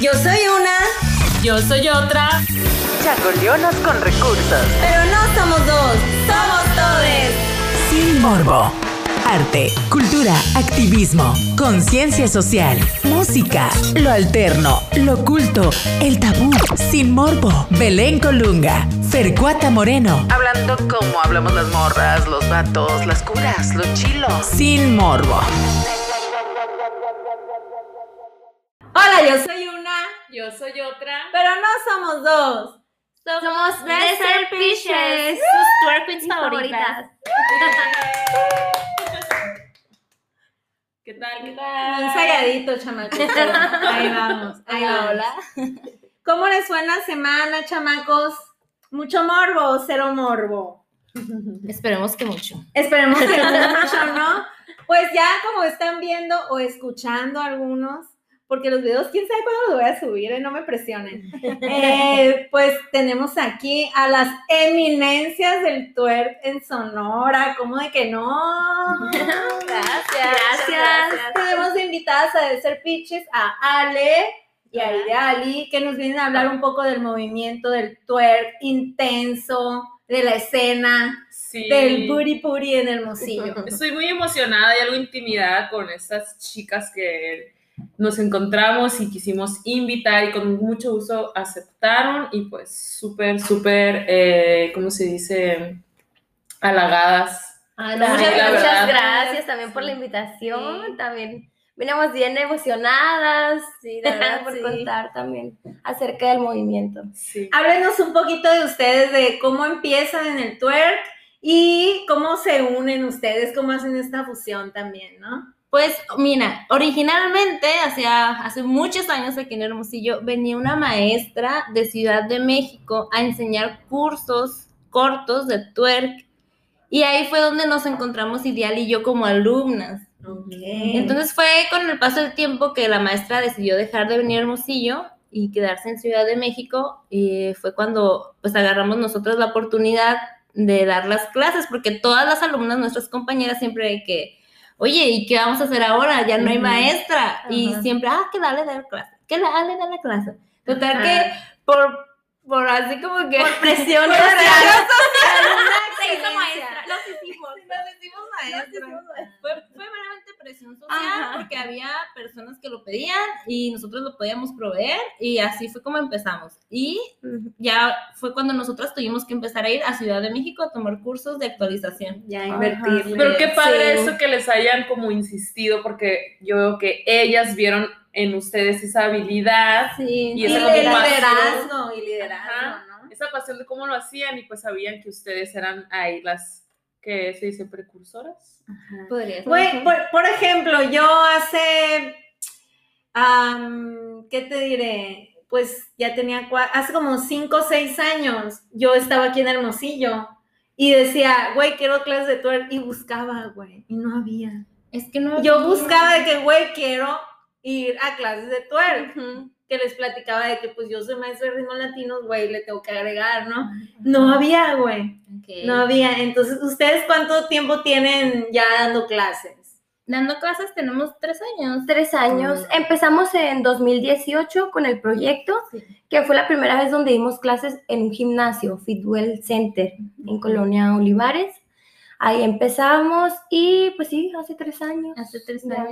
Yo soy una, Yo soy otra. Changoleonas con recursos. pero no somos dos, somos todes. Sin morbo. Arte, cultura, activismo, conciencia social, música, lo alterno, lo oculto, el tabú, sin morbo. Belén Colunga, Fercuata Moreno, Hablando como hablamos las morras, los vatos, las curas, los chilos. sin morbo. Hola, yo soy una, Yo soy otra. pero no somos dos. Somos Desert Fishes, sus twerk queens favoritas. ¿Qué tal? ¿Qué Un tal? ensayadito, chamacos. Ahí vamos, ahí Hola, vamos. ¿Cómo les fue en la semana, chamacos? ¿Mucho morbo o cero morbo? Esperemos que mucho. Esperemos que mucho, ¿no? Pues ya como están viendo o escuchando algunos, porque los videos, quién sabe cuándo los voy a subir, ¿eh? no me presionen. Eh, pues tenemos aquí a las eminencias del twerk en Sonora, ¿cómo de que no? Gracias. Gracias. Tenemos de invitadas a Desert Pitches a Ale y a Ideali, que nos vienen a hablar un poco del movimiento del twerk intenso, de la escena, Sí. del booty booty en el mocillo. Estoy muy emocionada y algo intimidada con estas chicas que nos encontramos y quisimos invitar y con mucho gusto aceptaron y pues súper, súper, eh, ¿cómo se dice? Halagadas. Ay, La muchas, muchas gracias también por la invitación. Sí. También venimos bien emocionadas. Sí, de verdad, por Sí. contar también acerca del movimiento. Sí. Háblenos un poquito de ustedes, de cómo empiezan en el twerk y cómo se unen ustedes, cómo hacen esta fusión también, ¿no? Pues mira, originalmente, hacia, hace muchos años aquí en Hermosillo, venía una maestra de Ciudad de México a enseñar cursos cortos de twerk. Y ahí fue donde nos encontramos Ideal y yo como alumnas. Entonces fue con el paso del tiempo que la maestra decidió dejar de venir a Hermosillo y quedarse en Ciudad de México y fue cuando pues agarramos nosotros la oportunidad de dar las clases porque todas las alumnas, nuestras compañeras siempre hay que, oye, ¿y qué vamos a hacer ahora? Ya no hay maestra y siempre, ah, que dale dar clase, que dale dar la clase. Total que por, por así como que... Por presión Por social. se hizo maestra. Nos hicimos. Fue, fue meramente presión social Ajá. porque había personas que lo pedían y nosotros lo podíamos proveer y así fue como empezamos. Y ya fue cuando nosotros tuvimos que empezar a ir a Ciudad de México a tomar cursos de actualización. Ya Ajá. invertirle. Pero qué padre Sí. eso que les hayan como insistido porque yo veo que ellas vieron en ustedes esa habilidad, Sí, Y pasión. liderazgo, y liderazgo, Ajá. ¿no? esa pasión de cómo lo hacían y pues sabían que ustedes eran ahí las que se dice precursoras. podría ser. Güey, por, por ejemplo, yo hace, ¿qué te diré? Pues ya tenía, hace como cinco o seis años, yo estaba aquí en Hermosillo y decía, güey, quiero clases de twerk y buscaba, güey, y no había. Es que no. Yo buscaba de que, güey, quiero ir a clases de twerk. Que les platicaba de que, pues yo soy maestra de ritmos latinos, güey, le tengo que agregar, ¿no? No había, güey, no había. Entonces, ¿ustedes cuánto tiempo tienen ya dando clases? Dando clases tenemos tres años. Tres años. Empezamos en 2018 con el proyecto, Sí. que fue la primera vez donde dimos clases en un gimnasio, Fitwell Center, en Colonia Olivares. Ahí empezamos y pues sí, hace tres años. Hace tres Ya.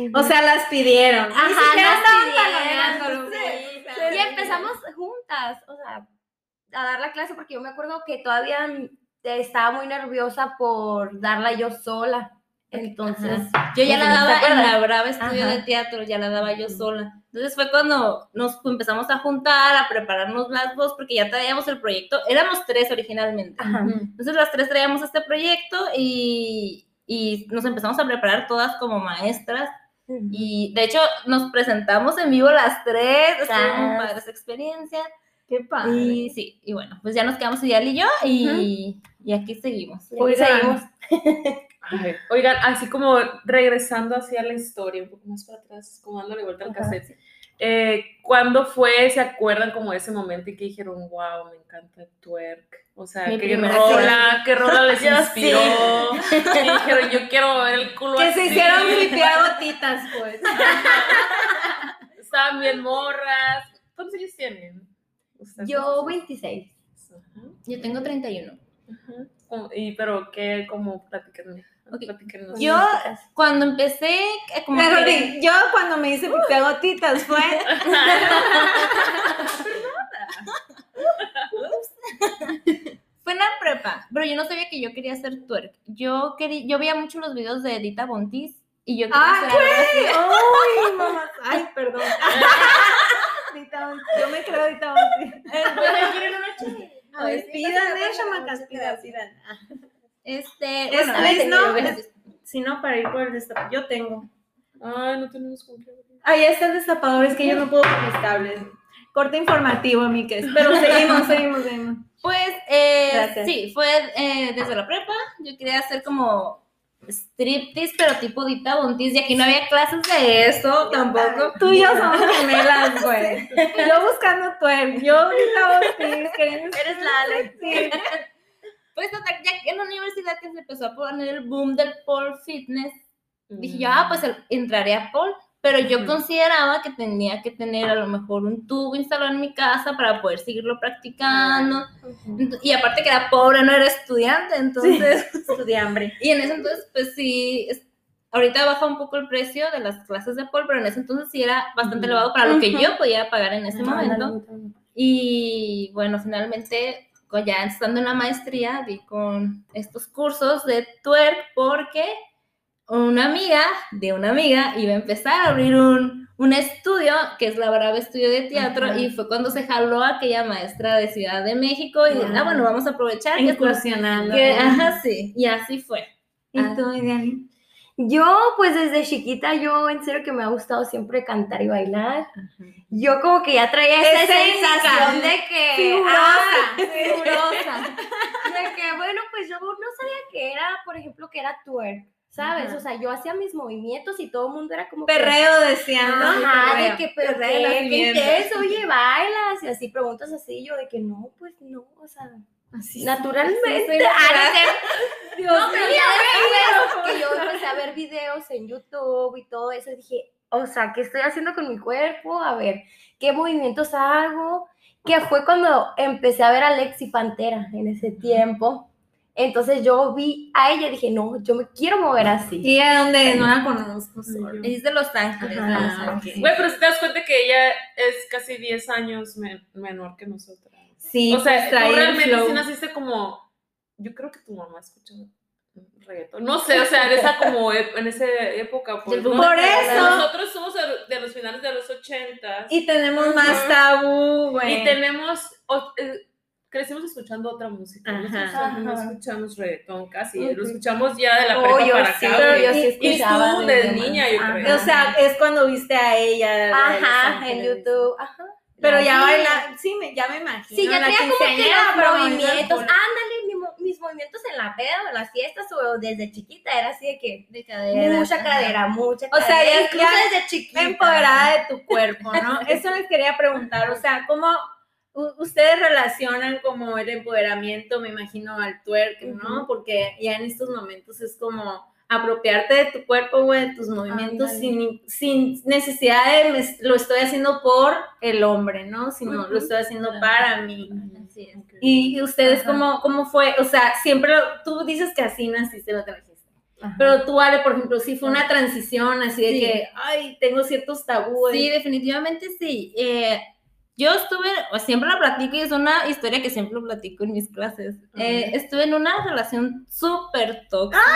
Años. O sea, las pidieron. Ajá, nos pidieron, sí. Y empezamos juntas, o sea, a dar la clase porque yo me acuerdo que todavía estaba muy nerviosa por darla yo sola. Entonces, Yo ya la ¿te daba en la Brava Estudio Ajá. de Teatro, ya la daba yo sola. Entonces fue cuando nos empezamos a juntar, a prepararnos las dos, porque ya traíamos el proyecto. Éramos tres originalmente. ajá. Entonces las tres traíamos este proyecto y, y nos empezamos a preparar todas como maestras. Y de hecho nos presentamos en vivo las tres, estuvo padre esa experiencia. Qué padre. Y sí, y bueno, pues ya nos quedamos Ideal y yo y, y aquí seguimos. Oigan. seguimos. Ay, Oigan, así como regresando hacia la historia, un poco más para atrás, como dándole vuelta al cassette. Eh, ¿Cuándo fue, se acuerdan como ese momento y que dijeron, wow, me encanta el twerk? O sea, Mi qué rola, qué rola les inspiró. Y dijeron, yo quiero ver el culo Que se hicieron tripear gotitas, pues. Estaban bien morras. ¿Cuántos años tienen? Yo 26. Ajá, Yo tengo 31. ajá. Como- Y, pero, ¿qué? Como, platíquenme. Ok. platíquenos. Yo, cuando empecé, eh, como Mejor que- yo cuando me hice a gotitas fue. Fue en la prepa, pero yo no sabía que yo quería hacer twerk. Yo quería, yo veía mucho los videos de Edita Bontis y yo quería ¡Ay, hacer algo así. ¡Ay, mamá! ¡Ay, perdón! Dita Bonti, Yo me creo Dita Bonti. Ay, Pidan, eh, chamacas, pidan, pidan. Este, Es bueno, este, ¿no? yo- Es- Si no, para ir por el destapador. Yo tengo. Ay, no tenemos con qué abrir. Ahí está el destapador, es que yo no puedo con mis cables. Corte informativo, Miques. Pero seguimos, seguimos, seguimos. Pues, eh, sí, fue eh, desde la prepa. Yo quería hacer como striptease, pero tipo Dita Bontis, y aquí no había clases de eso tampoco. Tú y yo somos gemelas, güey. Yo buscando twerk, yo Dita Bonti, queriendo... Eres la Ale. Sí. Pues total, ya en la universidad que se empezó a poner el boom del pole fitness, dije yo, ah, pues el- entraré a pole. Pero yo Ujú. consideraba que tenía que tener a lo mejor un tubo instalado en mi casa para poder seguirlo practicando. Ent- Y aparte que era pobre, no era estudiante, entonces... Estudié hambre. Y en ese entonces, pues sí, ahorita baja un poco el precio de las clases de pole, pero en ese entonces sí era bastante elevado para lo que yo podía pagar en ese momento. Y bueno, finalmente, ya estando en la maestría, di con estos cursos de twerk porque una amiga de una amiga iba a empezar a abrir un, un estudio, que es la Brava Estudio de Teatro, Ajá. y fue cuando se jaló aquella maestra de Ciudad de México y ah, Ah. bueno, vamos a aprovechar Incursionando. que- ajá, sí, y así fue. ¿Y tú, Ideali? Yo, pues desde chiquita, yo en serio que me ha gustado siempre cantar y bailar. Yo como que ya traía esa sensación de que... Figurosa. ah, figurosa. De que, bueno, pues yo no sabía que era, por ejemplo, que era twerk, ¿sabes? Ajá. O sea, yo hacía mis movimientos y todo el mundo era como que... Perreo decían, ¿no? Ajá, Perreo. de que, pero Perreo qué, intenso, oye, bailas, y así preguntas así, yo de que no, pues no, o sea, Así naturalmente. soy Ah, natural. no sé. Dios No, pero mío. ya después que yo empecé a ver videos en YouTube y todo eso, dije, o sea, ¿qué estoy haciendo con mi cuerpo? A ver, ¿qué movimientos hago? Que fue cuando empecé a ver a Lexi Pantera en ese tiempo. Entonces yo vi a ella y dije, no, yo me quiero mover así. ¿Y a dónde? No la conozco. sorry. Es de Los Ángeles. Güey, pero si te das cuenta que ella es casi 10 años men- menor que nosotras. Sí, o sea, pues, tú realmente sí naciste como. Yo creo que tu mamá escucha reggaetón. No sé, o sea, en esa como ep- en esa época. Pues, ¿no? Por eso. Nosotros somos de, los finales de los 80 Y tenemos más tabú, güey. y tenemos. o- eh, crecimos escuchando otra música. Ajá. Nosotros también no escuchamos reggaetón casi. Lo escuchamos ya de la Oh, prepa yo para sí, acá. pero yo sí y escuchaba tú desde de niña, yo Ajá. creo. O sea, es cuando viste a ella. Ajá, en. YouTube, ajá. Pero ya baila, sí, me, ya me imagino. Sí, ya la tenía como que los movimientos. Ándale, mis movimientos en la peda o en las fiestas o desde chiquita era así de que De cadera. mucha ajá. cadera, mucha O sea, cadera. ya- incluso ya desde chiquita. empoderada de tu cuerpo, ¿no? Eso les quería preguntar, o sea, ¿cómo u- ustedes relacionan como el empoderamiento, me imagino, al twerk, ¿no? Porque ya en estos momentos es como apropiarte de tu cuerpo, güey, de tus movimientos sin, sin necesidad de lo estoy haciendo por el hombre, ¿no? Sino lo estoy haciendo Claro. para mí. Así es. Y, y ustedes, Ajá. ¿cómo, ¿cómo fue? O sea, siempre, lo- tú dices que así naciste, lo trajiste. Ajá. Pero tú, Ale, por ejemplo, sí fue una transición así de Sí. que, ay, tengo ciertos tabúes. Sí, definitivamente sí. Eh, yo estuve, siempre lo platico y es una historia que siempre lo platico en mis clases. Eh, estuve en una relación súper tóxica.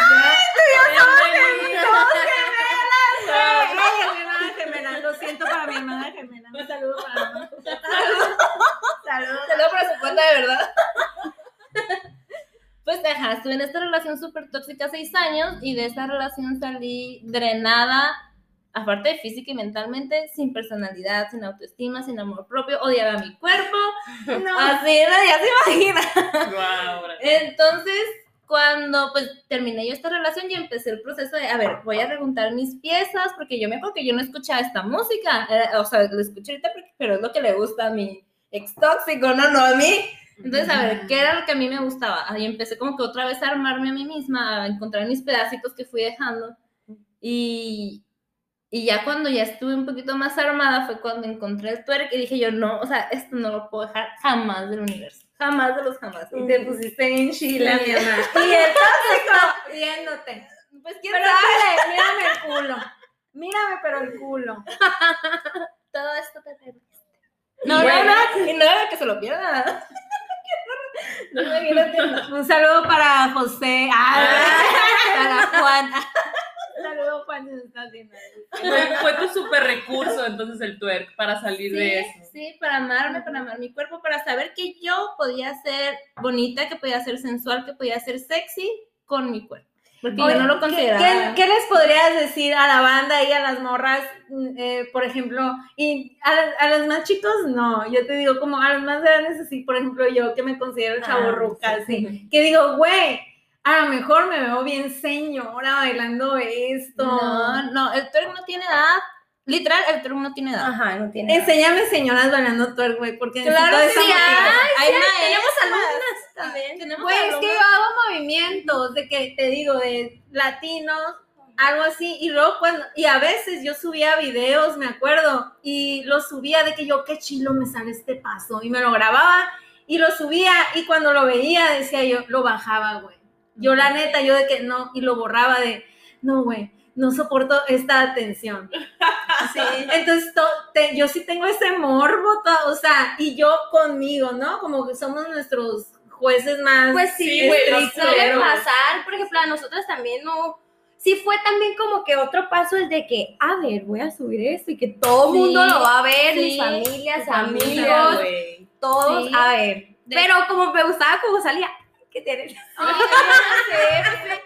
Ay, mi hermana gemela, lo siento para mi hermana gemela. Un saludo para mi Saludos. Te lo por su cuenta de verdad. Pues ajá, estuve en esta relación súper tóxica seis años y de esa relación salí drenada, aparte de física y mentalmente, sin personalidad, sin autoestima, sin amor propio, odiaba mi cuerpo, No. así, ya se imagina. Ahora. Entonces, cuando pues terminé yo esta relación y empecé el proceso de, a ver, voy a preguntar mis piezas, porque yo me acuerdo que yo no escuchaba esta música, eh, o sea, lo escucho ahorita, porque- pero es lo que le gusta a mi ex tóxico, no, no a mí. Entonces, a ver, ¿qué era lo que a mí me gustaba? Ahí empecé como que otra vez a armarme a mí misma, a encontrar mis pedacitos que fui dejando. Y Y ya cuando ya estuve un poquito más armada fue cuando encontré el twerk y dije yo, no, o sea, esto no lo puedo dejar jamás del universo. Jamás de los jamás. Y te pusiste bien chila, Sí. mi mamá. Y tóxico viéndote. Pues quién Pero sabe, mírame el culo. Mírame, pero el culo. todo esto te perdiste. No, Bueno. no, no, y no era que se lo pierda. No, imagínate. Un saludo para José. Ah, Para Juan. Está haciendo. Fue, fue tu super recurso entonces el twerk para salir de Sí, eso. sí, para amarme, para amar mi cuerpo, para saber que yo podía ser bonita, que podía ser sensual, que podía ser sexy con mi cuerpo. Porque Oye, yo no lo ¿qué- consideraba. ¿qué, qué les podrías decir a la banda y a las morras, mm, eh, por ejemplo? Y a, a los más chicos, no. Yo te digo, como a los más grandes, así, por ejemplo, yo que me considero chavorruca, así. Que digo, güey, a lo mejor me veo bien señora bailando esto. No, no, el twerk no tiene edad. Literal, el twerk no tiene edad. Ajá, no tiene. Enséñame señoras bailando twerk, güey, porque Claro necesito sí, hay tenemos maestras. alumnas también. Tenemos Güey, es que alumnas. yo hago movimientos de que te digo, de latinos, algo así, y luego cuando, y a veces yo subía videos, me acuerdo, y lo subía de que yo, qué chilo me sale este paso, y me lo grababa, y lo subía, y cuando lo veía, decía yo, lo bajaba, güey. Yo la neta, yo de que no, y lo borraba de, no, güey, no soporto esta atención. Sí, entonces to- te- yo sí tengo ese morbo, to- o sea, y yo conmigo, ¿no? Como que somos nuestros jueces más Pues sí, Sí, güey, suele pasar, por ejemplo, a nosotros también no. Sí fue también como que otro paso el de que, a ver, voy a subir esto y que todo el Sí, mundo lo va a ver, sí, mis familias, familia, amigos, güey. todos, Sí. a ver. De- Pero como me gustaba como salía, ay, que tienes.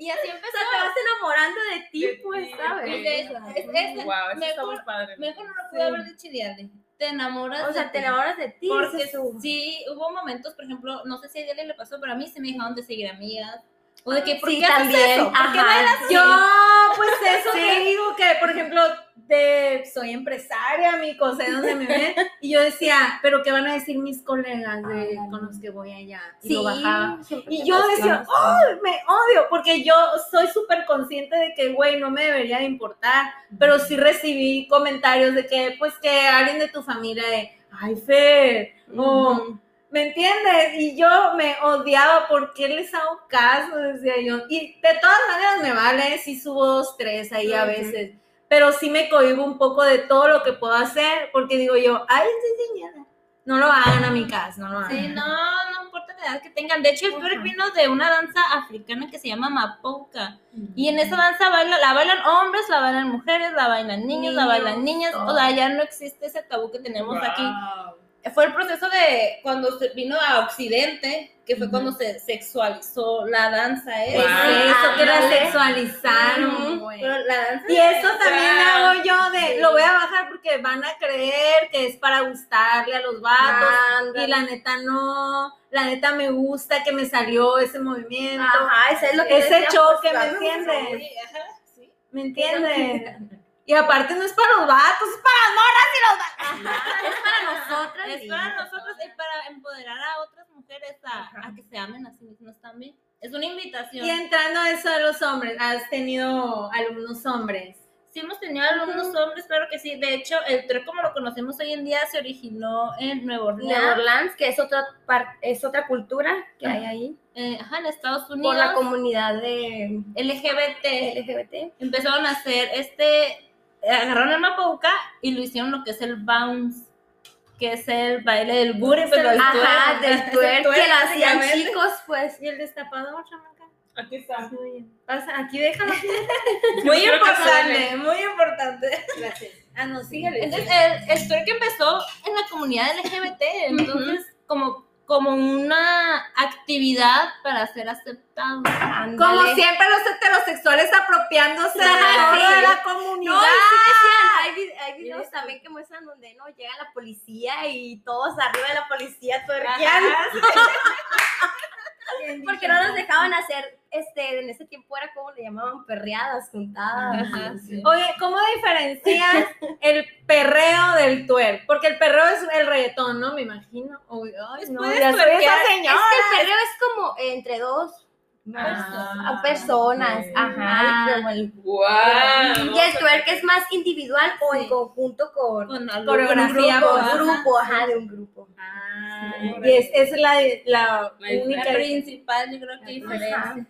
Y así O empezó. sea, te vas enamorando de ti, De pues, ti, ¿sabes? de eso. Es- es- Wow, eso está muy padre. Mejor no lo pude haber dicho Diane. Te enamoras O sea, de te ti. enamoras de ti. Porque sí, hubo momentos, por ejemplo, no sé si a Diane le pasó, pero a mí se me dejaron de seguir amigas. O de que, ¿por Sí, qué haces también, eso? ¿Por qué ajá. bailas así? Yo, pues eso te digo que, por ejemplo, de, soy empresaria, mi cosa donde me ven, y yo decía, pero ¿qué van a decir mis colegas de, con los que voy allá? Y lo bajaba. Y yo decía, ¡ay, me odio! Porque yo soy súper consciente de que, güey, no me debería de importar, pero sí recibí comentarios de que, pues, que alguien de tu familia de, ay, Fer. ¿Me entiendes? Y yo me odiaba, ¿por qué les hago caso? Decía yo. Y de todas maneras me vale si subo dos, tres ahí a veces. Pero sí me cohibo un poco de todo lo que puedo hacer, porque digo yo, ay, estoy señora. No lo hagan a mi casa, no lo hagan. Sí, no, no importa la edad que tengan. De hecho, el twerk vino de una danza africana que se llama Mapouka. Y en esa danza baila, la bailan hombres, la bailan mujeres, la bailan niños, la bailan niñas. O sea, ya no existe ese tabú que tenemos aquí. Wow. Fue el proceso de cuando se vino a Occidente, que fue cuando se sexualizó la danza. ¿eh? Es eso, que la sexualizaron, Ujú. güey. Pero la danza Y eso también hago yo de, lo voy a bajar porque van a creer que es para gustarle a los vatos. Ándale. Y la neta no, la neta me gusta que me salió ese movimiento. Ajá, ese es lo que ese choque, pues, ¿me entiendes? Sí, ajá, sí. ¿Me entiendes? Y aparte no es para los vatos, es para las morras y los vatos. Es para nosotras. Es para nosotros y para empoderar a otras mujeres a, a que se amen a sí mismas también. Es una invitación. Y entrando a eso de los hombres, ¿has tenido alumnos hombres? Sí hemos tenido algunos hombres, claro que sí. De hecho, el twerk como lo conocemos hoy en día se originó en Nueva Orleans, Nueva Orleans, que es otra es otra cultura que hay ahí eh, ajá, en Estados Unidos. por la comunidad de LGBT. LGBT. Empezaron a hacer este, agarraron el mapouka y lo hicieron lo que es el bounce, que es el baile del booty, pero el Ajá, twerk. del el twerk que lo hacían chicos, pues. ¿Y el destapador, chamaca? Aquí está. Pasa, aquí déjalo. Muy importante, muy importante. Gracias. Ah, no, síguele. Entonces, el, el twerk empezó en la comunidad LGBT, entonces, como, como una actividad para ser aceptado. Como siempre los heterosexuales apropiándose de la, sí. de la No, comunidad. y sí decían, hay, hay videos también que muestran donde no llega la policía y todos arriba de la policía tuerqueando. Porque no nos dejaban hacer, este, en ese tiempo era como le llamaban perreadas, juntadas. Ajá, sí. Oye, ¿cómo diferencias el perreo del twerk? Porque el perreo es el reggaetón, ¿no? Me imagino. Uy, ay, no, puedes ya soy esa Es señora. que el perreo es como entre dos a personas, ajá. Como el Guau. Y el twerk es más individual o en conjunto con, con Coreografía, con un grupo, ajá. de un grupo. Ah, Sí. y es, esa es la, la La única La principal, yo creo que diferencia.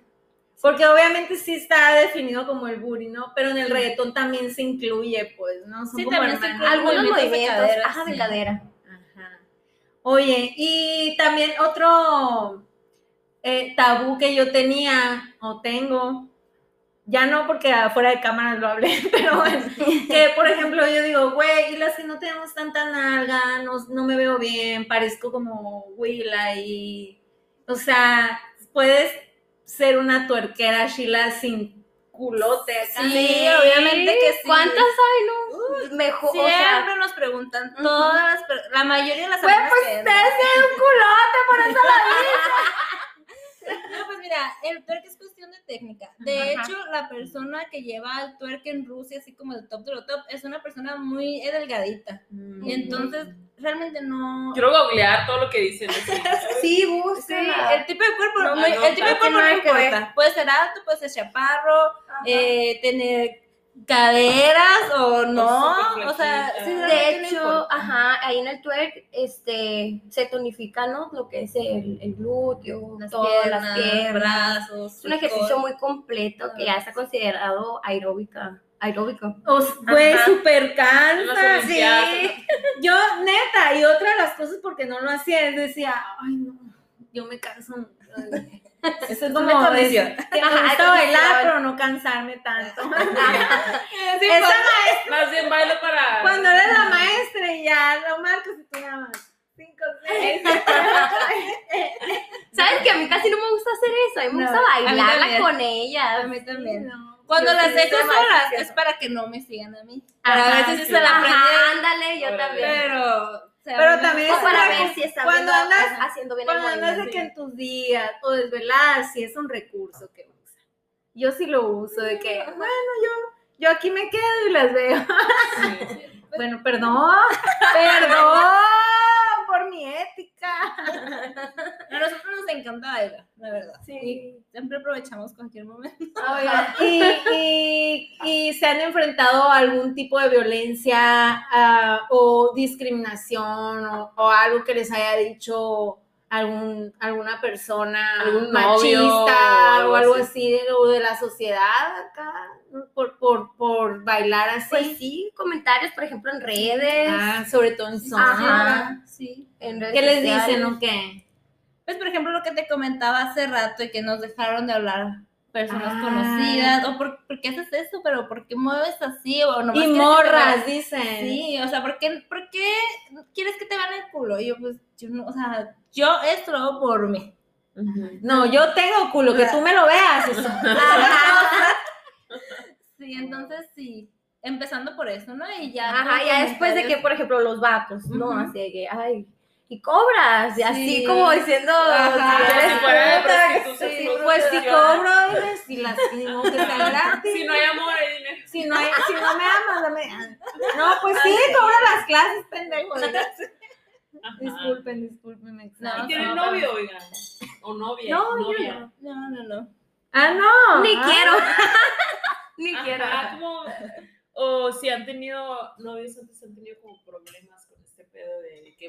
Porque obviamente sí está definido como el booty, ¿no? Pero en el reggaetón también se incluye, pues, ¿no? Son Sí, como también se incluye. Algunos movimientos de movimientos, cadera, ajá, de cadera. Ajá. Oye, y también otro eh, tabú que yo tenía o tengo, ya no porque afuera de cámaras lo hablé, pero bueno, que por ejemplo yo digo, güey, y las que no tenemos tanta nalga, no, no me veo bien, parezco como Willa y, o sea, puedes ser una tuerquera, Sheila, sin culote acá. Sí, obviamente que sí. ¿Cuántas hay, no? Mejor, o sea, Siempre nos preguntan, todas las, per- la mayoría de las Güey, amigas pues que- ustedes tienen un culote, por eso lo No, pues mira, el twerk es cuestión de técnica. De Ajá. hecho, la persona que lleva el twerk en Rusia, así como el top de lo top, es una persona muy delgadita. Mm. Y entonces, realmente no... Quiero googlear todo lo que dicen. Sí, Sí, búsquenla. el tipo de cuerpo, No, el tipo de cuerpo no importa. Puede ser alto, puede ser chaparro, eh, tener caderas o no. O sea, sí, De hecho, ajá, ahí en el twerk, este, se tonifica, ¿no? Lo que es el, el glúteo, las todas piernas, las piernas. brazos. Es un ejercicio muy completo que ya está considerado aeróbica, aeróbico. O s- Güey, Ajá. súper cansa, sí. Yo, neta, y otra de las cosas porque no lo hacía es decía, ay, no, yo me canso. Eso es como, una condición. es- que me gusta bailar, pero no cansarme tanto. Sí, Esa más- Más bien bailo para. Cuando eres la maestra y ya lo marcas y tú nada más. Cinco, seis. ¿Sabes que a mí casi no me gusta hacer eso? A mí me No, gusta a mí bailarla también. con ellas. A mí también. No. Cuando Yo las dejo solas es para que no me sigan a mí. Ver si sí. se la Ajá, aprendieron. ándale, yo también. Pero, Pero también O es para ver si está cuando andas- haciendo bien el Cuando andas de que en tus días o desveladas, sí es un recurso que usas. Yo sí lo uso, de que, bueno, yo, yo aquí me quedo y las veo. Sí. Bueno, perdón, perdón por mi ética. a nosotros nos encanta bailar, la verdad. Sí. Siempre aprovechamos cualquier momento. Y, y- y se han enfrentado a algún tipo de violencia ah, o discriminación o, o algo que les haya dicho algún, alguna persona Algún novio machista o algo o algo así. así de, o de la sociedad acá por, por, por bailar así. Pues sí, comentarios, por ejemplo, en redes. Ah, sobre todo en zona. Ajá. Sí. en redes ¿Qué les sociales. dicen o qué? Pues, por ejemplo, lo que te comentaba hace rato y que nos dejaron de hablar personas Ah. conocidas, o por, ¿por qué haces eso? Pero ¿por qué mueves así? O nomás Y te morras, dicen. Sí, o sea, ¿por qué, ¿por qué quieres que te vean el culo? Y yo, pues, yo no, o sea, yo esto lo hago por mí. No, yo tengo culo, que tú me lo veas. Sí, entonces sí, empezando por eso, ¿no? Y ya. Ajá, ya después de que, por ejemplo, los vatos, ¿no? Así de que, ay, y cobras, y así Sí. como diciendo, Ajá. si eres sí, Pues si cobro, dime, si las digo que sea gratis. Si no hay amor, hay dinero. Si no, hay- si no me amas, dame. No, pues sí, cobro las clases, pendejo. Ajá. Disculpen, disculpen. me No. ¿Y tienen no, novio, oigan? ¿O novia? No, no, no. Ah, no. Ni Ah. quiero. Ni quiero. Ajá, como, o si han tenido novios antes, han tenido como problemas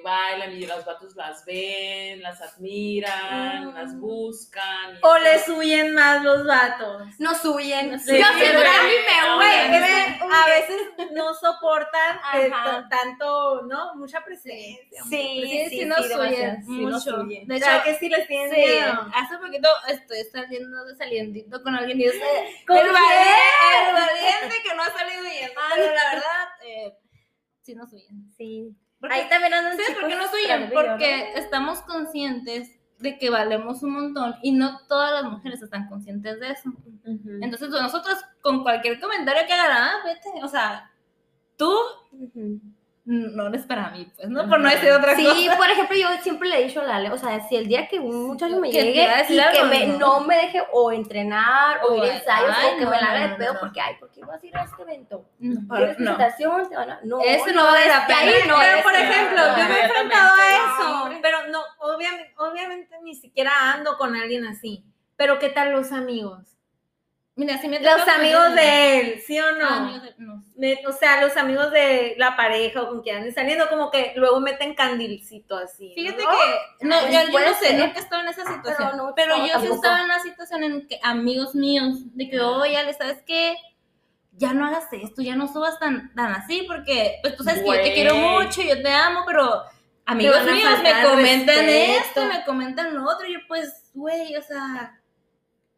bailan y los vatos las ven, las admiran, Mm. las buscan. O les huyen más los vatos. Nos huyen. Sí, Yo güey. me huyen. a veces no soportan eh, Ajá. t- tanto, ¿no? Mucha presencia. Sí, Sí, sí, sí, nos sí, nos mucho. oyen. De hecho, que sí les tienen sí, miedo. hace poquito estoy saliendo de saliendito con alguien y dice, ¿Con el el valiente que no ha salido bien. Pero la verdad, eh, sí nos oyen. Sí. Porque- Ahí también andan ¿Sabes por qué nos oyen? Porque estamos conscientes de que valemos un montón y no todas las mujeres están conscientes de eso. Entonces, nosotros con cualquier comentario que hagan, ah, vete, o sea, tú ¿no? No eres para mí, pues, ¿no? Por no decir otra Sí, cosa. por ejemplo, yo siempre le he dicho a Lale, o sea, si el día que un muchacho me llegue y que me- ¿no? no. me deje o entrenar o O, ir a ensayos ay, o que no, me la haga no, de no, pedo no. porque, ay, ¿por qué vas a ir a este evento? No, ¿Quieres no. presentación? Te van a... No, Eso no vale la ahí pena. no pero es, por no, ejemplo, no, yo me he enfrentado a No, eso, pero no, obviamente, obviamente ni siquiera ando con alguien así. Pero ¿qué tal los amigos? Mira, si me Los pues, amigos de él, ¿sí o no? Ah, de- no. Me- o sea, los amigos de la pareja o con quien anden saliendo, como que luego meten candilcito así. Fíjate ¿no? que, no, Pues yo, no sé, nunca he estado en esa situación, no, pero, yo sí estaba en una situación en que amigos míos, de que, oye, Ale, ¿sabes qué? Ya no hagas esto, ya no subas tan, tan así, porque, pues tú sabes que yo te quiero mucho, yo te amo, pero amigos míos me comentan respeto. esto, me comentan lo otro, y yo pues, güey, o sea,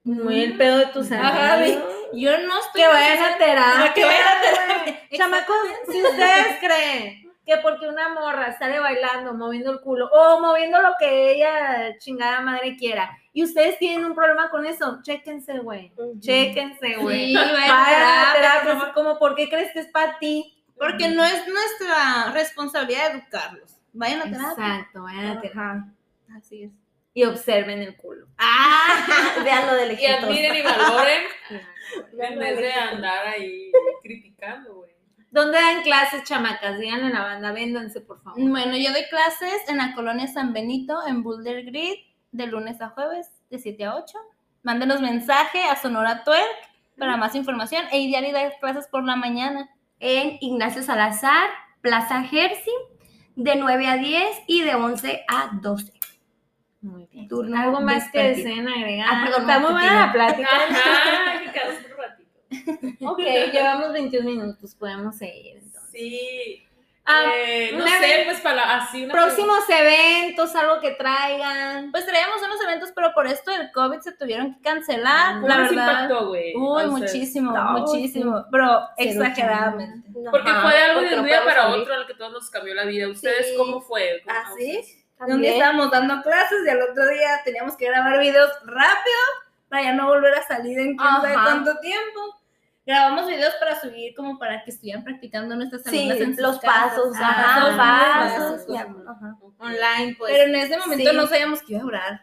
Muy el pedo de tus Ajá, amigos. yo no estoy... Que vayan a terapia. Que vayan a terapia. Chamacos, si ustedes creen que porque una morra sale bailando, moviendo el culo, o moviendo lo que ella chingada madre quiera, y ustedes tienen un problema con eso, chéquense, güey. Chéquense, güey. Sí, vayan a Vayan a terapia, así como, ¿por qué crees que es para ti? Porque no es nuestra responsabilidad educarlos. Vayan a terapia. Exacto, vayan a terapia. Ajá. Así es. Y observen el culo. Veanlo de Y lejitos. admiren y valoren en vez de andar ahí criticando, güey. ¿Dónde dan clases, chamacas? Díganle a la banda, véndanse, por favor. Bueno, yo doy clases en la colonia San Benito, en Boulder Grid, de lunes a jueves, de 7 a 8. Mándenos mensaje a Sonora Twerk para más información. E Ideal da clases por la mañana. En Ignacio Salazar, Plaza Jersey, de 9 a 10 y de 11 a 12. Muy bien. Turno ¿Algo más que deseen agregar? Ah, perdón, Está muy buena la plática. Ajá, que un ratito. Ok, llevamos 21 minutos, podemos seguir entonces. Sí. Ah, Eh, no sé, vez- pues para así una Próximos eventos, algo que traigan. Pues traíamos unos eventos, pero por esto del COVID se tuvieron que cancelar. ¿Cómo la verdad. impactó, güey? Uy, muchísimo, No, muchísimo. Pero Sí, exageradamente. Porque Ajá, fue de algo de un día para salir. otro al que todos nos cambió la vida. ¿Ustedes Sí. cómo fue? ¿Cómo- ¿Ah, sí? Ustedes? Un día También. estábamos dando clases y al otro día teníamos que grabar videos rápido para ya no volver a salir en quién sabe Ajá. cuánto tiempo. Grabamos videos para subir como para que estuvieran practicando nuestras Sí, alumnas en sus los casas. pasos, Ajá, ajá, los pasos. pasos. ya, ajá. Online, pues. Pero en ese momento sí. no sabíamos que iba a durar.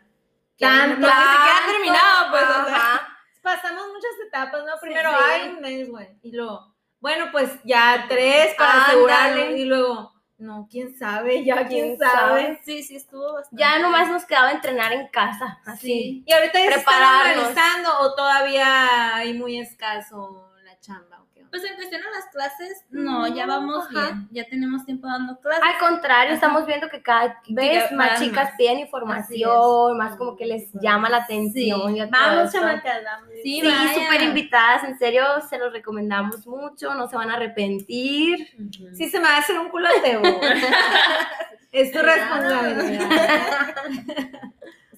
Tanto, no, ni siquiera tanto, terminado, pues. o sea. Ajá. Pasamos muchas etapas, ¿no? Primero, sí. hay un mes, güey. Y luego, bueno, pues ya tres para Ándale. asegurarlo. Y luego, no, quién sabe, ya quién, ¿Quién sabe. sabe? Sí, sí, estuvo bastante. Ya nomás nos quedaba entrenar en casa. Así. Sí. Y ahorita ya se están organizando o todavía hay muy escaso la chamba. ¿o qué? Pues en cuestión a las clases, no, ya vamos Ajá. bien. Ya tenemos tiempo dando clases. Al contrario, Ajá. estamos viendo que cada vez Que más más, chicas piden información, más como que les llama la atención. todo Vamos, chamacas, vamos. Sí, Sí, súper invitadas, en serio, se los recomendamos mucho, no se van a arrepentir. Ujú. Sí, se me va a hacer un culote, güey. Es tu responsabilidad.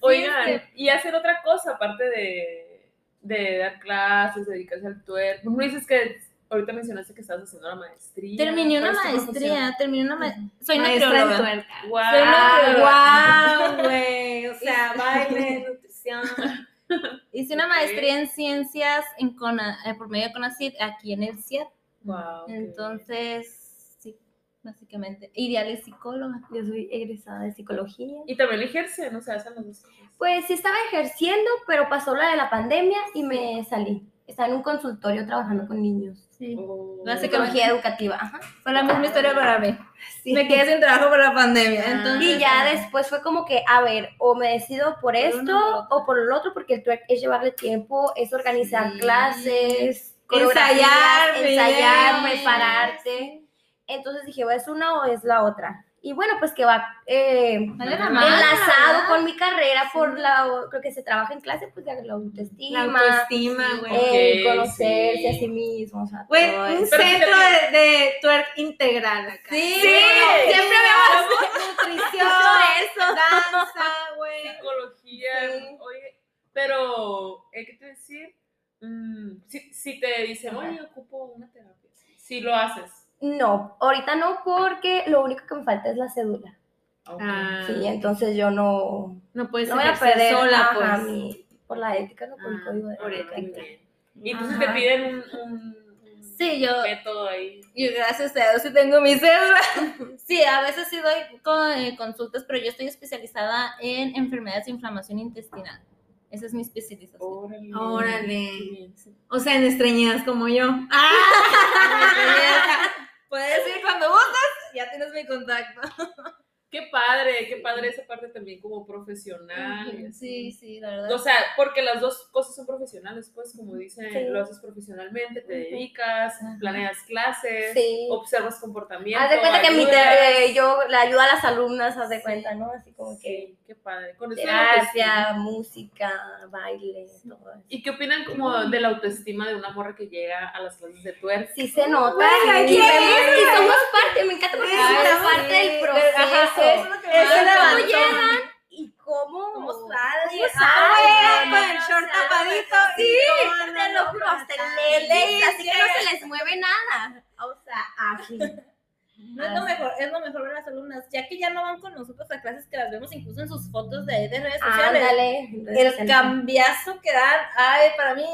Oigan, Sí, y hacer otra cosa aparte de, de dar clases, dedicarse al tuer. Tú me dices que ahorita mencionaste que estabas haciendo la maestría. Terminé una ¿Cuál es tu maestría, terminé una maestría. Soy Maestra? Guau. Soy. Ah, wow, güey. O sea, baile, nutrición. Hice una maestría en ciencias en Cona- eh, por medio de CONACYT aquí en el CIAT. Ok. Entonces, sí, básicamente. Ideal es psicóloga. Yo soy egresada de psicología. Y también ejerce, ¿no? O sea, hacen las dos cosas. Pues sí estaba ejerciendo, pero pasó la de la pandemia y me salí. Estaba en un consultorio trabajando con niños. Sí. Oh. Básicamente. Educativa, ajá. Fue la misma historia para mí. Sí. Me quedé sin trabajo por la pandemia. Ah. Entonces, Y ya después fue como que, a ver, o me decido por esto o por otro. o por el otro, porque el twerk es llevarle tiempo, es organizar Sí. clases, Ensayar ensayar, prepararte. Entonces dije, ¿o es una o es la otra? Y bueno, pues que va eh, enlazado con mi carrera por la, creo que se trabaja en clase, pues de la autoestima, La autoestima, güey. eh, conocerse sí. a sí mismo, o sea, Güey, todo un. Pero centro de, de twerk integral acá. Sí, siempre habíamos nutrición, eso. danza, güey. Psicología. Sí. Oye, pero, ¿eh, ¿qué te decir? Mm, si, si te dicen, oye, ocupo una terapia. Si lo haces. No, ahorita no, porque lo único que me falta es la cédula. Ok. Ah, Sí, entonces yo no, no puedes no voy a ejercer perder sola, ajá, pues. mi- por la ética, no por el Ah, código de por ética. ética. Y entonces Ajá. te piden un, Sí, yo, método ahí. yo gracias a Dios sí tengo mi cédula. Sí, a veces sí doy eh, consultas, pero yo estoy especializada en enfermedades de inflamación intestinal. Esa es mi especialización. Órale. O sea, en estreñidas como yo. Ah, Puedes ir cuando gustes, ya tienes mi contacto. Qué padre. qué padre esa parte también como profesional. Sí, sí, la verdad. O sea, porque las dos cosas son profesionales, pues, como dicen, Sí. lo haces profesionalmente, te dedicas, planeas clases, Sí. observas comportamiento. Haz de cuenta que mi te- eh, yo le ayudo a las alumnas, haz de cuenta, ¿no? Así como que Sí, qué padre. Con terapia, música, baile, todo eso. ¿Y qué opinan como de la autoestima de una morra que llega a las clases de twerk? Sí se nota. Güey, y, ¿qué vemos que somos parte, me encanta porque somos parte del Ajá, proceso. Eso es lo que cómo llegan y cómo, ¿Cómo salen? ¿Cómo salen? con el short tapadito. Sí, y te lo juro, hasta el así que no se les mueve nada. O sea, así. No es lo mejor, es lo mejor ver las alumnas, ya que ya no van con nosotros a clases que las vemos incluso en sus fotos de, de redes sociales. Ándale. el cambiazo que dan, ay, para mí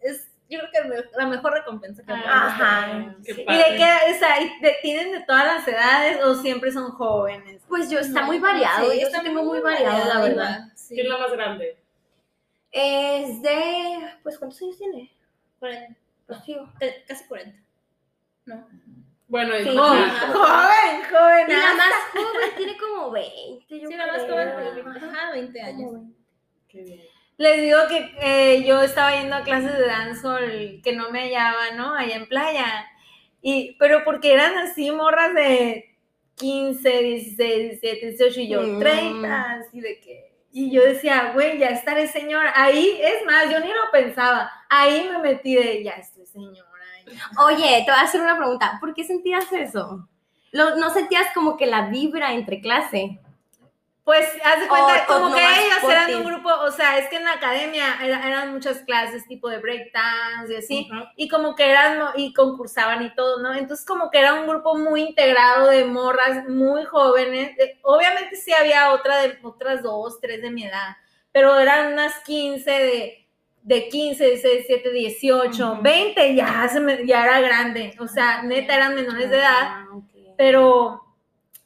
es, yo creo que me- la mejor recompensa que me dan. Ajá. Sí. ¿Y de qué? O sea, ¿y de- ¿tienen de todas las edades o siempre son jóvenes? Pues yo está No, muy variado, sí, yo está sí tengo muy variado, la verdad. Sí. ¿Quién es la más grande? Es de, pues, ¿cuántos años tiene? Cuarenta, Rocío. te- casi 40. No. Bueno, y Sí. Oh, Ajá. joven, joven. Y la más joven tiene como 20, yo Sí, la más joven, ajá, 20 años. Como 20. Qué bien. Les digo que eh, yo estaba yendo a clases de dancehall que no me hallaba, ¿no? Allá en playa. Y, pero porque eran así morras de 15, 16, 17, 18 y yo Mm. 30, así de que... Y yo decía, güey, ya estaré señora. Ahí, es más, yo ni lo pensaba. Ahí me metí de, ya estoy señora. Oye, te voy a hacer una pregunta. ¿Por qué sentías eso? ¿No sentías como que la vibra entre clase? Pues, haz de cuenta, O- o como que ellos eran un grupo, o sea, es que en la academia era- eran muchas clases tipo de breakdance y así, y como que eran, y concursaban y todo, ¿no? Entonces como que era un grupo muy integrado de morras muy jóvenes, de- obviamente sí había otra de, otras dos, tres de mi edad, pero eran unas 15 de, de 15, 16, 17, 18, Ujú. 20, ya, se me- ya era grande, o sea, neta eran menores de edad, Ah, pero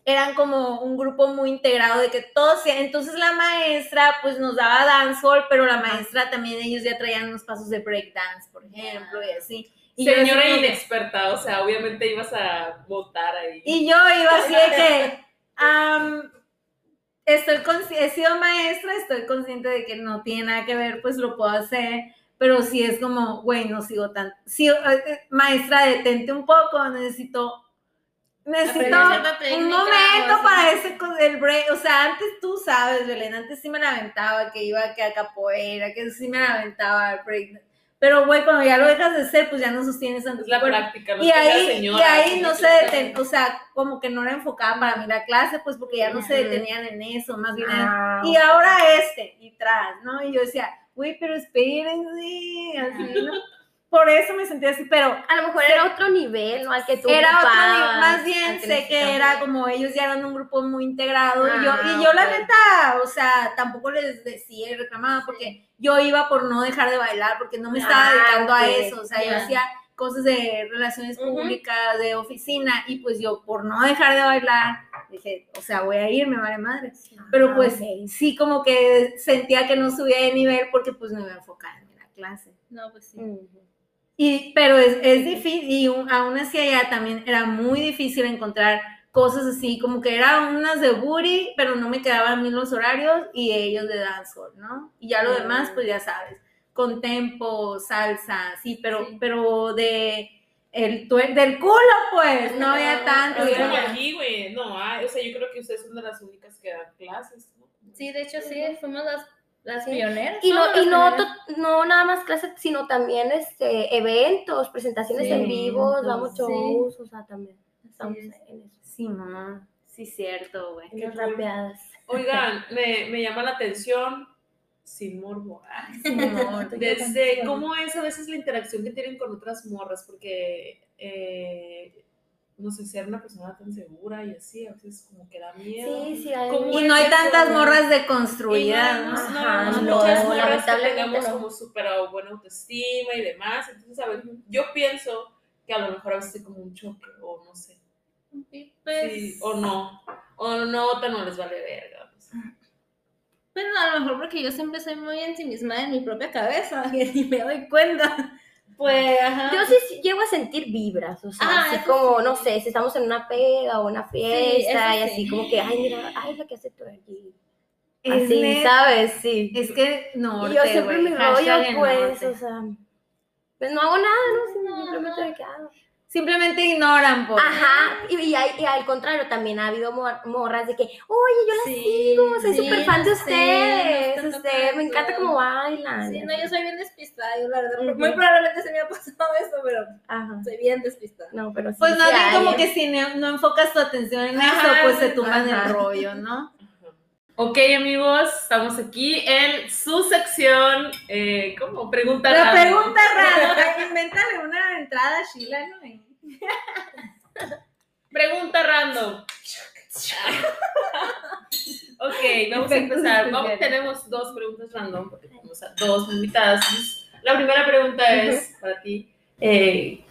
eran como un grupo muy integrado de que todos, entonces la maestra pues nos daba dancehall, pero la maestra también ellos ya traían unos pasos de breakdance, por ejemplo, y así. Y Señora inexperta, o sea, obviamente ibas a votar ahí. Y yo iba así de que, estoy he sido maestra, estoy consciente de que no tiene nada que ver, pues lo puedo hacer, pero si es como, güey, no sigo tan, sí, eh, eh, maestra, detente un poco, necesito, necesito un momento para ese, el break, o sea, antes tú sabes, Belén, antes sí me la aventaba, que iba que a capoeira, que sí me la aventaba break, pero güey, cuando ya lo dejas de hacer, pues ya no sostienes tanto Es la práctica, Y ahí, señora, y ahí no se seas- deten, o sea, como que no era enfocada para mí la clase, pues porque ya no se detenían en eso, más bien era, Ah, y ahora este, y tras, ¿no? Y yo decía, güey, pero espérense, así, ¿no? Por eso me sentía así, pero A lo mejor era otro nivel, ¿no? Al que tú era otro nivel, más bien sé que era como ellos ya eran un grupo muy integrado, y yo, Ah, y yo la neta, o sea, tampoco les decía y reclamaba, porque yo iba por no dejar de bailar, porque no me estaba Ah, dedicando a eso, o sea, yo hacía cosas de relaciones públicas, de oficina, y pues yo por no dejar de bailar, dije, o sea, voy a ir, me vale madre. Pero Ah, pues sí como que sentía que no subía de nivel porque pues me iba a enfocar en la clase. No, pues sí. Y, pero es, es difícil, y un- aún así allá también era muy difícil encontrar cosas así, como que eran unas de booty, pero no me quedaban a mí los horarios, y ellos de dancehall, ¿no? Y ya lo Mm. demás, pues ya sabes, con tempo, salsa, sí, pero, Sí. pero de el tuer- del culo, pues, no había tanto. Como aquí, güey, no hay, o sea, yo creo que ustedes son de las únicas que dan clases, ¿no? Sí, de hecho sí, fuimos las, las Sí. pioneras. Y no, y no, to- no nada más clases, sino también este eventos, presentaciones Sí, en vivo, damos sí. shows, o sea, también estamos es. en eso, Sí, mamá, sí, cierto, güey. Qué rapeadas. Oigan, me, me llama la atención, sin morbo, ah, Simón. desde cómo es a veces la interacción que tienen con otras morras, porque eh, no sé, ser una persona tan segura y así, a veces como que da miedo. Sí, sí, hay- ¿Cómo Y no hay tantas morras Y deconstruidas, no, ¿no? no, Ajá, no, no, muchas morras que lamentablemente tengamos no. como súper buena autoestima y demás. Entonces, a ver, yo pienso que a lo mejor a veces hay como un choque, o no sé. Sí, pues, Sí, o no. O no, tan no les vale verga. no sé. pues, a lo mejor porque yo siempre soy muy ensimismada en mi propia cabeza y ni me doy cuenta. Pues, ajá. Yo sí llego a sentir vibras, o sea, Ah, así como, sí. no sé, si estamos en una pega o una fiesta y sí. así como que, ay, mira, ay, la que hace tú aquí. Es Así. ¿sabes? Sí. Es que no. y yo siempre mi rollo, Hashtag pues, norte. o sea, pues no hago nada, ¿no? Sino Simplemente me quedo. Simplemente ignoran, por Ajá, y, y, hay- y al contrario, también ha habido mor- morras de que, oye, yo las Sí, sigo, soy sí, súper fan de ustedes, este, me encanta cómo bailan. Sí, no, yo soy bien despistada, yo la verdad, Ujú. muy probablemente se me ha pasado eso, pero Ajá. soy bien despistada. No, pero sí, Pues más bien como que si no, no enfocas tu atención en Ajá, eso, pues se tumban el rollo, ¿no? Ok, amigos, estamos aquí en su sección, eh, ¿cómo? Pregunta La random. pregunta rara, invéntale una entrada Sheila, ¿no? Pregunta random. ok, vamos a empezar. Vamos, tenemos dos preguntas random porque tenemos a dos invitadas. La primera pregunta es para ti. eh,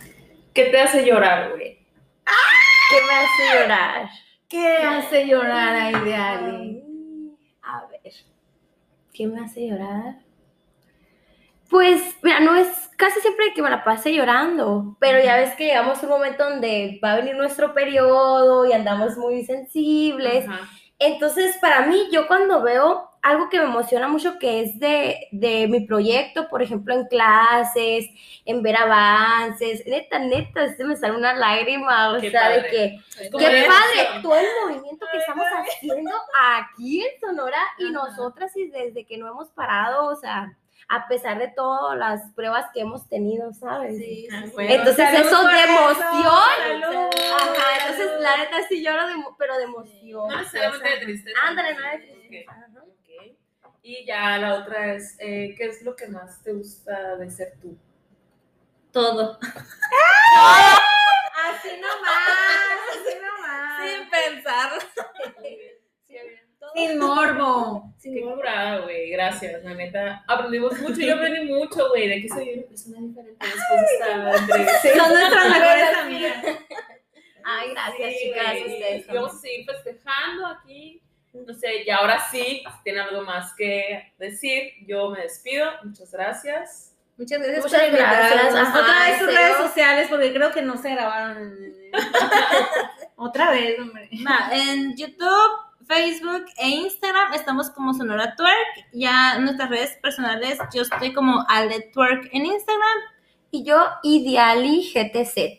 ¿Qué te hace llorar, güey? ¿Qué me hace llorar? ¿Qué hace llorar a Ideali? ¿Qué me hace llorar? Pues, mira, no es casi siempre que me la pase llorando, pero ya ves que llegamos a un momento donde va a venir nuestro periodo y andamos muy sensibles. Ajá. Entonces, para mí, yo cuando veo algo que me emociona mucho, que es de, de mi proyecto, por ejemplo, en clases, en ver avances, neta, neta, se me sale una lágrima, o Qué sea, de que Qué padre, todo el movimiento que estamos haciendo aquí en Sonora y nosotras y desde que no hemos parado, o sea, a pesar de todas las pruebas que hemos tenido, ¿sabes? Sí. Bueno, Entonces eso de emoción. salud. Ajá, entonces la neta sí lloro, de, pero de emoción. No necesariamente de tristeza. Ándale, no de tristeza. ajá. Y ya la otra es, eh, ¿qué es lo que más te gusta de ser tú? Todo. Así nomás, así nomás. Sin pensar. Sin morbo. Qué curada, güey. Gracias, la neta. Aprendimos mucho. Yo aprendí mucho, güey, de que soy una persona diferente después de esta entrevista. Son nuestras mejores amigas. Ay, gracias, Sí, chicas, ustedes. Y vamos a seguir festejando aquí. No sé, y ahora sí, si tienen algo más que decir, yo me despido. Muchas gracias. Muchas gracias Muchas por invitarnos. gracias. Ajá, Otra vez sus en redes sociales, porque creo que no se grabaron. Otra vez, hombre. Va, en YouTube, Facebook e Instagram estamos como Sonora Twerk. Ya en nuestras redes personales, yo estoy como Ale Twerk en Instagram. Y yo, Ideali GTZ.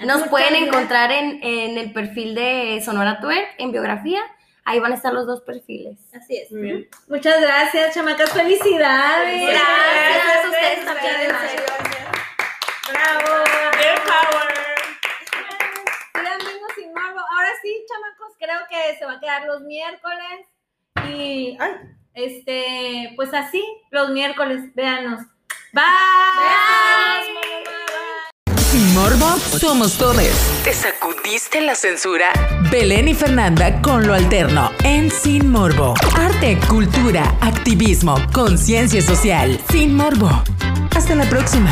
Nos Muchas pueden encontrar en, en el perfil de Sonora Twerk, en biografía. Ahí van a estar los dos perfiles. Así es. Muy bien. Muchas gracias, chamacas. Felicidades. Gracias a ustedes también, Gracias. Bravo. Girl power. Sin morbo. Ahora sí, chamacos, creo que se va a quedar los miércoles. Y, ay, este, pues así, los miércoles, véanos. Bye. Sin morbo, somos todos. ¿Te sacudiste la censura? Belén y Fernanda con lo alterno en Sin Morbo. Arte, cultura, activismo, conciencia social. Sin Morbo. Hasta la próxima.